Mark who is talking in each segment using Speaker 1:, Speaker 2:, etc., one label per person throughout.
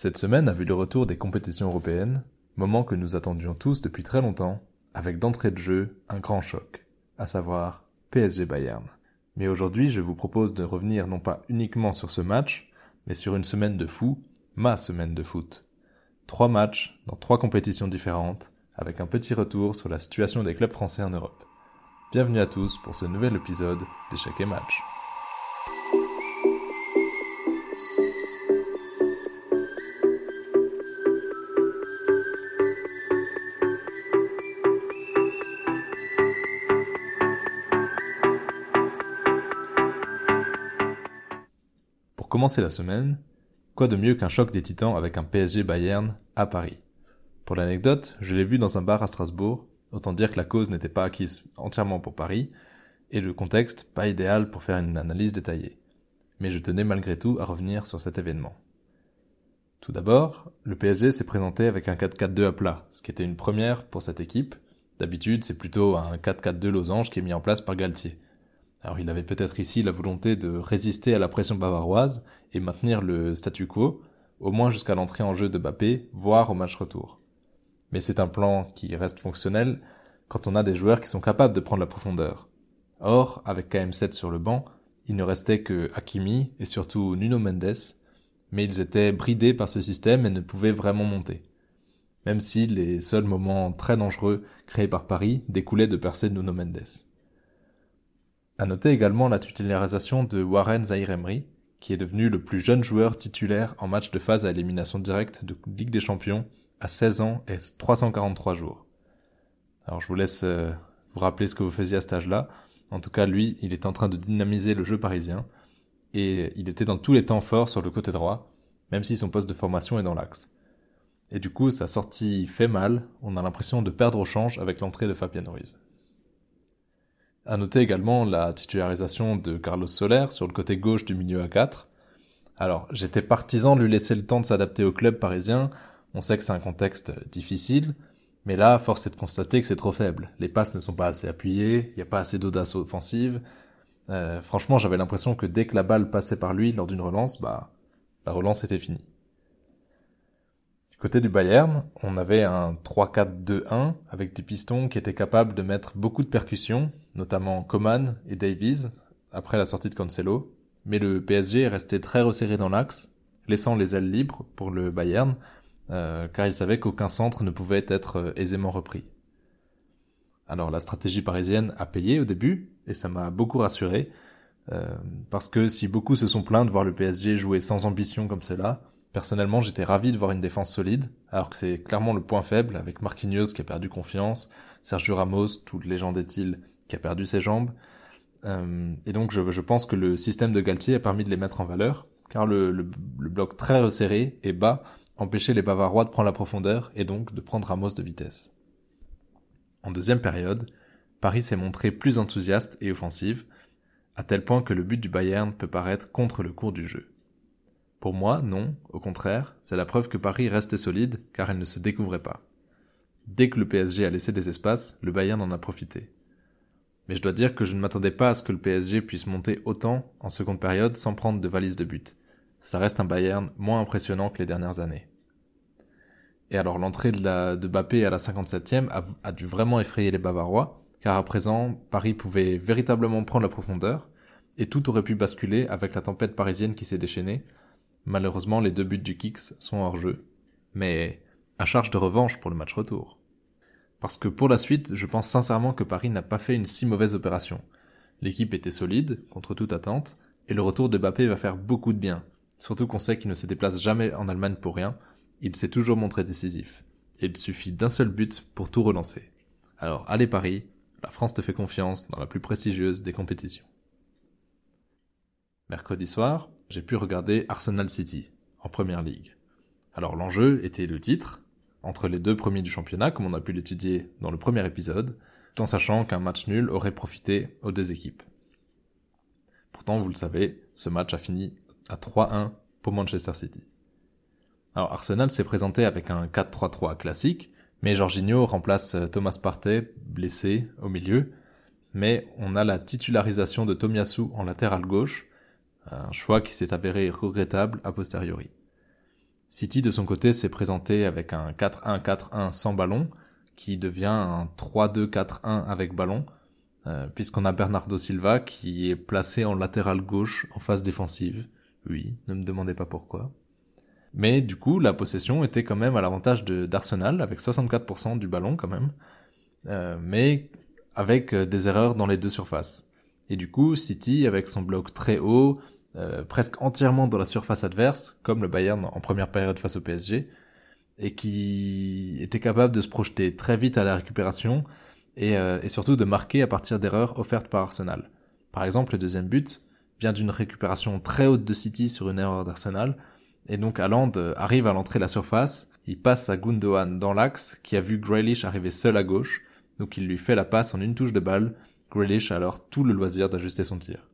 Speaker 1: Cette semaine a vu le retour des compétitions européennes, moment que nous attendions tous depuis très longtemps, avec d'entrée de jeu un grand choc, à savoir PSG Bayern. Mais aujourd'hui, je vous propose de revenir non pas uniquement sur ce match, mais sur une semaine de fou, ma semaine de foot. Trois matchs dans trois compétitions différentes, avec un petit retour sur la situation des clubs français en Europe. Bienvenue à tous pour ce nouvel épisode d'Échec et Match. La semaine, quoi de mieux qu'un choc des titans avec un PSG Bayern à Paris? Pour l'anecdote, je l'ai vu dans un bar à Strasbourg Autant dire que la cause n'était pas acquise entièrement pour Paris, et le contexte pas idéal pour faire une analyse détaillée. Mais je tenais malgré tout à revenir sur cet événement. Tout d'abord, le PSG s'est présenté avec un 4-4-2 à plat, ce qui était une première pour cette équipe. D'habitude, c'est plutôt un 4-4-2 losange qui est mis en place par Galtier. Alors il avait peut-être ici la volonté de résister à la pression bavaroise et maintenir le statu quo, au moins jusqu'à l'entrée en jeu de Bappé, voire au match retour mais c'est un plan qui reste fonctionnel quand on a des joueurs qui sont capables de prendre la profondeur. Or, avec KM7 sur le banc, il ne restait que Hakimi et surtout Nuno Mendes, mais ils étaient bridés par ce système et ne pouvaient vraiment monter. Même si les seuls moments très dangereux créés par Paris découlaient de percées de Nuno Mendes. À noter également la titularisation de Warren Zahir Emery, qui est devenu le plus jeune joueur titulaire en match de phase à élimination directe de Ligue des Champions à 16 ans et 343 jours. Alors je vous laisse euh, vous rappeler ce que vous faisiez à cet âge-là. En tout cas, lui, il est en train de dynamiser le jeu parisien et il était dans tous les temps forts sur le côté droit, même si son poste de formation est dans l'axe. Et du coup, sa sortie fait mal, on a l'impression de perdre au change avec l'entrée de Fabien Ruiz. À noter également la titularisation de Carlos Soler sur le côté gauche du milieu à 4. Alors, j'étais partisan de lui laisser le temps de s'adapter au club parisien, on sait que c'est un contexte difficile, mais là, force est de constater que c'est trop faible. Les passes ne sont pas assez appuyées, il n'y a pas assez d'audace offensive. Euh, franchement, j'avais l'impression que dès que la balle passait par lui lors d'une relance, bah, la relance était finie. Côté du Bayern, on avait un 3-4-2-1 avec des pistons qui étaient capables de mettre beaucoup de percussions, notamment Coman et Davies, après la sortie de Cancelo. Mais le PSG est resté très resserré dans l'axe, laissant les ailes libres pour le Bayern, euh, car il savait qu'aucun centre ne pouvait être euh, aisément repris. Alors la stratégie parisienne a payé au début, et ça m'a beaucoup rassuré, euh, parce que si beaucoup se sont plaints de voir le PSG jouer sans ambition comme cela, personnellement j'étais ravi de voir une défense solide, alors que c'est clairement le point faible, avec Marquinhos qui a perdu confiance, Sergio Ramos, toute légende est-il, qui a perdu ses jambes, et donc je, pense que le système de Galtier a permis de les mettre en valeur, car le, bloc très resserré et bas empêcher les Bavarois de prendre la profondeur et donc de prendre Ramos de vitesse. En deuxième période, Paris s'est montré plus enthousiaste et offensive, à tel point que le but du Bayern peut paraître contre le cours du jeu. Pour moi, non, au contraire, c'est la preuve que Paris restait solide car elle ne se découvrait pas. Dès que le PSG a laissé des espaces, le Bayern en a profité. Mais je dois dire que je ne m'attendais pas à ce que le PSG puisse monter autant en seconde période sans prendre de valise de but ça reste un Bayern moins impressionnant que les dernières années. Et alors l'entrée de, Bappé à la 57e a, a, dû vraiment effrayer les Bavarois, car à présent, Paris pouvait véritablement prendre la profondeur, et tout aurait pu basculer avec la tempête parisienne qui s'est déchaînée. Malheureusement, les deux buts du Kicks sont hors jeu. Mais à charge de revanche pour le match retour. Parce que pour la suite, je pense sincèrement que Paris n'a pas fait une si mauvaise opération. L'équipe était solide, contre toute attente, et le retour de Bappé va faire beaucoup de bien, Surtout qu'on sait qu'il ne se déplace jamais en Allemagne pour rien, il s'est toujours montré décisif. Et il suffit d'un seul but pour tout relancer. Alors allez Paris, la France te fait confiance dans la plus prestigieuse des compétitions. Mercredi soir, j'ai pu regarder Arsenal City, en première ligue. Alors l'enjeu était le titre, entre les deux premiers du championnat, comme on a pu l'étudier dans le premier épisode, tout en sachant qu'un match nul aurait profité aux deux équipes. Pourtant, vous le savez, ce match a fini à 3-1 pour Manchester City. Alors Arsenal s'est présenté avec un 4-3-3 classique, mais Jorginho remplace euh, Thomas Partey, blessé, au milieu. Mais on a la titularisation de Tomiyasu en latéral gauche, un choix qui s'est avéré regrettable a posteriori. City de son côté s'est présenté avec un 4-1-4-1 sans ballon, qui devient un 3-2-4-1 avec ballon, euh, puisqu'on a Bernardo Silva qui est placé en latéral gauche en phase défensive. Oui, ne me demandez pas pourquoi. Mais du coup, la possession était quand même à l'avantage d'Arsenal, avec 64% du ballon quand même, euh, mais avec euh, des erreurs dans les deux surfaces. Et du coup, City, avec son bloc très haut, euh, presque entièrement dans la surface adverse, comme le Bayern en première période face au PSG, et qui était capable de se projeter très vite à la récupération et, euh, et surtout de marquer à partir d'erreurs offertes par Arsenal. Par exemple, le deuxième but vient d'une récupération très haute de City sur une erreur d'Arsenal, et donc Haaland euh, arrive à l'entrée de la surface, il passe à Gundogan dans l'axe, qui a vu Grealish arriver seul à gauche, donc il lui fait la passe en une touche de balle, Grealish a alors tout le loisir d'ajuster son tir.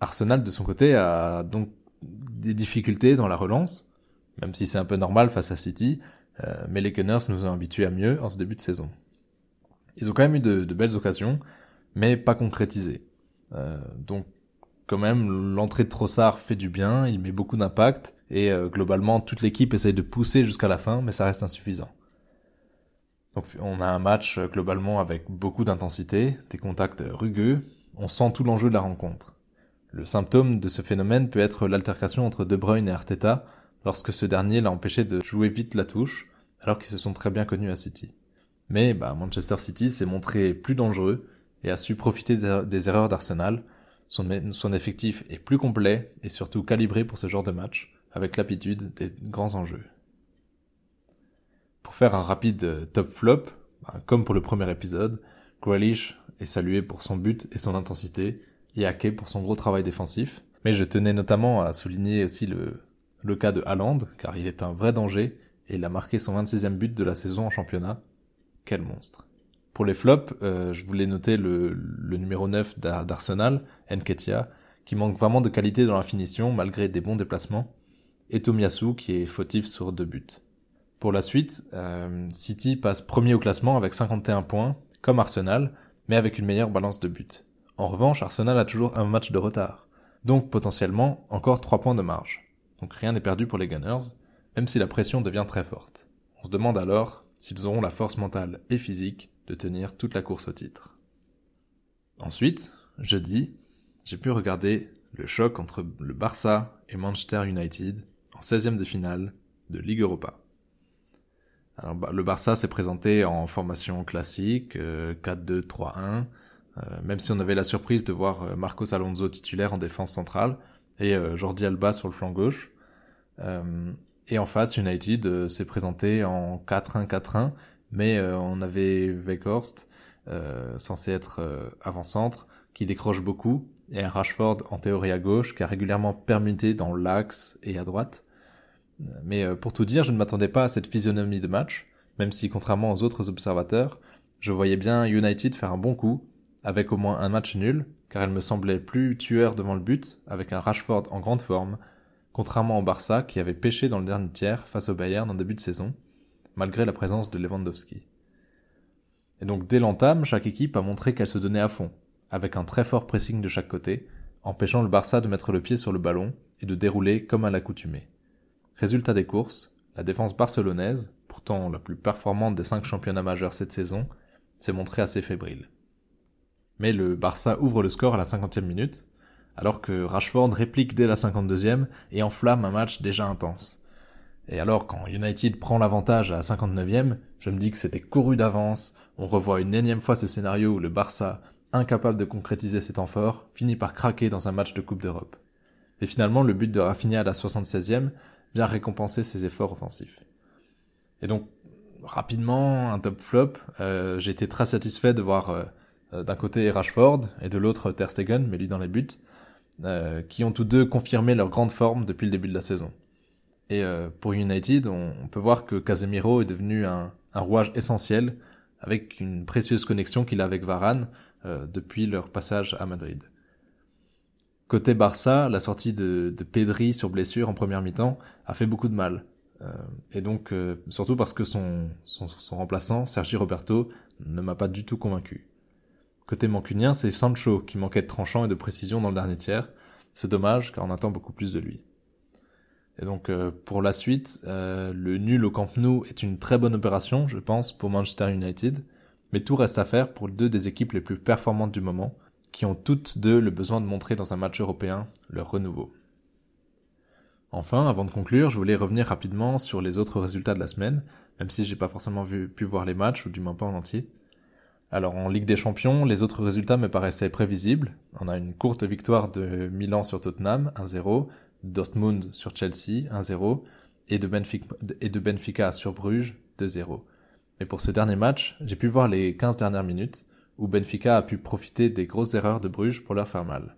Speaker 1: Arsenal de son côté a donc des difficultés dans la relance, même si c'est un peu normal face à City, euh, mais les Gunners nous ont habitués à mieux en ce début de saison. Ils ont quand même eu de, belles occasions, mais pas concrétisées. Euh, donc quand même, l'entrée de Trossard fait du bien, il met beaucoup d'impact, et euh, globalement, toute l'équipe essaye de pousser jusqu'à la fin, mais ça reste insuffisant. Donc on a un match globalement avec beaucoup d'intensité, des contacts rugueux, on sent tout l'enjeu de la rencontre. Le symptôme de ce phénomène peut être l'altercation entre De Bruyne et Arteta, lorsque ce dernier l'a empêché de jouer vite la touche, alors qu'ils se sont très bien connus à City. Mais bah, Manchester City s'est montré plus dangereux et a su profiter des erreurs d'Arsenal. Son, son effectif est plus complet et surtout calibré pour ce genre de match, avec l'aptitude des grands enjeux. Pour faire un rapide euh, top flop, bah, comme pour le premier épisode, Grealish est salué pour son but et son intensité, et pour son gros travail défensif. Mais je tenais notamment à souligner aussi le, cas de Haaland, car il est un vrai danger, et il a marqué son 26e but de la saison en championnat. Quel monstre. Pour les flops, euh, je voulais noter le, le numéro 9 d'Arsenal, Nketia, qui manque vraiment de qualité dans la finition malgré des bons déplacements, et Tomiyasu qui est fautif sur deux buts. Pour la suite, euh, City passe premier au classement avec 51 points, comme Arsenal, mais avec une meilleure balance de buts. En revanche, Arsenal a toujours un match de retard, donc potentiellement encore 3 points de marge. Donc rien n'est perdu pour les Gunners, même si la pression devient très forte. On se demande alors s'ils auront la force mentale et physique de tenir toute la course au titre. Ensuite, jeudi, j'ai pu regarder le choc entre le Barça et Manchester United en 16e de finale de Ligue Europa. Le Barça s'est présenté en formation classique, 4-2-3-1, euh, euh, même si on avait la surprise de voir euh, Marcos Alonso titulaire en défense centrale et euh, Jordi Alba sur le flanc gauche. et en face, United s'est présenté en 4-1-4-1, mais on avait Weghorst, censé être avant-centre, qui décroche beaucoup, et un Rashford en théorie à gauche, qui a régulièrement permuté dans l'axe et à droite. Mais pour tout dire, je ne m'attendais pas à cette physionomie de match, même si contrairement aux autres observateurs, je voyais bien United faire un bon coup, avec au moins un match nul, car elle me semblait plus tueur devant le but, avec un Rashford en grande forme, contrairement au Barça qui avait pêché dans le dernier tiers face au Bayern en début de saison, malgré la présence de Lewandowski. Et donc dès l'entame, chaque équipe a montré qu'elle se donnait à fond, avec un très fort pressing de chaque côté, empêchant le Barça de mettre le pied sur le ballon et de dérouler comme à l'accoutumée. Résultat des courses, la défense barcelonaise, pourtant la plus performante des cinq championnats majeurs cette saison, s'est montrée assez fébrile. Mais le Barça ouvre le score à la 50e minute, alors que Rashford réplique dès la 52e et enflamme un match déjà intense. Et alors quand United prend l'avantage à la 59e, je me dis que c'était couru d'avance, on revoit une énième fois ce scénario où le Barça, incapable de concrétiser ses temps finit par craquer dans un match de Coupe d'Europe. Et finalement, le but de Rafinha à la 76e vient récompenser ses efforts offensifs. Et donc, rapidement, un top flop, euh, j'ai été très satisfait de voir euh, d'un côté Rashford et de l'autre Ter Stegen, mais lui dans les buts, euh, qui ont tous deux confirmé leur grande forme depuis le début de la saison. Et euh, pour United, on, peut voir que Casemiro est devenu un, rouage essentiel avec une précieuse connexion qu'il a avec Varane depuis leur passage à Madrid. Côté Barça, la sortie de, de Pedri sur blessure en première mi-temps a fait beaucoup de mal. et donc, surtout parce que son, son, son remplaçant, Sergi Roberto, ne m'a pas du tout convaincu. Côté mancunien, c'est Sancho qui manquait de tranchant et de précision dans le dernier tiers. C'est dommage car on attend beaucoup plus de lui. Et donc euh, pour la suite, euh, le nul au Camp Nou est une très bonne opération, je pense, pour Manchester United, mais tout reste à faire pour deux des équipes les plus performantes du moment, qui ont toutes deux le besoin de montrer dans un match européen leur renouveau. Enfin, avant de conclure, je voulais revenir rapidement sur les autres résultats de la semaine, même si j'ai pas forcément pu voir les matchs, ou du moins pas en entier. Alors en Ligue des Champions, les autres résultats me paraissaient prévisibles. On a une courte victoire de Milan sur Tottenham, 1-0, Dortmund sur Chelsea, 1-0, et de, Benfica, et de Benfica sur Bruges, 2-0. Mais pour ce dernier match, j'ai pu voir les 15 dernières minutes, où Benfica a pu profiter des grosses erreurs de Bruges pour leur faire mal.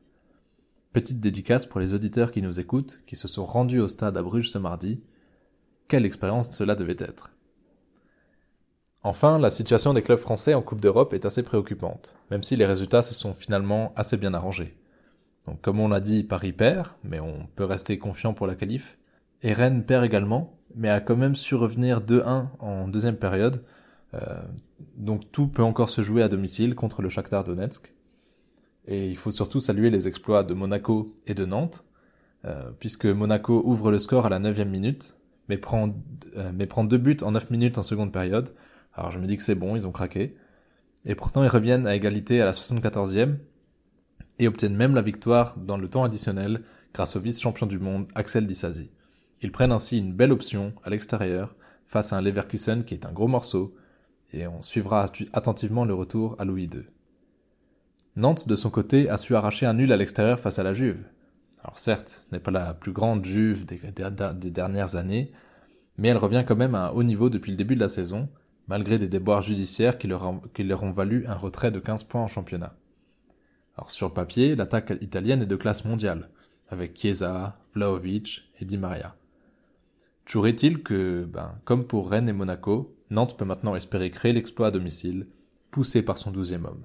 Speaker 1: Petite dédicace pour les auditeurs qui nous écoutent, qui se sont rendus au stade à Bruges ce mardi. Quelle expérience cela devait être. Enfin, la situation des clubs français en Coupe d'Europe est assez préoccupante, même si les résultats se sont finalement assez bien arrangés. Donc, comme on l'a dit, Paris perd, mais on peut rester confiant pour la qualif. Et Rennes perd également, mais a quand même su revenir 2-1 en deuxième période. Euh, donc tout peut encore se jouer à domicile contre le Shakhtar Donetsk. Et il faut surtout saluer les exploits de Monaco et de Nantes, euh, puisque Monaco ouvre le score à la 9 minute, mais prend, euh, mais prend deux buts en 9 minutes en seconde période. Alors je me dis que c'est bon, ils ont craqué. Et pourtant ils reviennent à égalité à la 74e et obtiennent même la victoire dans le temps additionnel grâce au vice-champion du monde Axel Disasi. Ils prennent ainsi une belle option à l'extérieur face à un Leverkusen qui est un gros morceau, et on suivra attentivement le retour à Louis II. Nantes, de son côté, a su arracher un nul à l'extérieur face à la Juve. Alors certes, ce n'est pas la plus grande Juve des, dernières années, mais elle revient quand même à un haut niveau depuis le début de la saison, malgré des déboires judiciaires qui leur, ont valu un retrait de 15 points en championnat. Alors sur papier, l'attaque italienne est de classe mondiale, avec Chiesa, Vlaovic et Di Maria. Toujours est-il que, ben, comme pour Rennes et Monaco, Nantes peut maintenant espérer créer l'exploit à domicile, poussé par son douzième homme.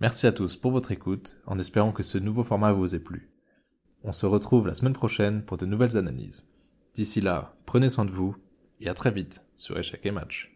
Speaker 1: Merci à tous pour votre écoute, en espérant que ce nouveau format vous ait plu. On se retrouve la semaine prochaine pour de nouvelles analyses. D'ici là, prenez soin de vous et à très vite sur Échec et Match.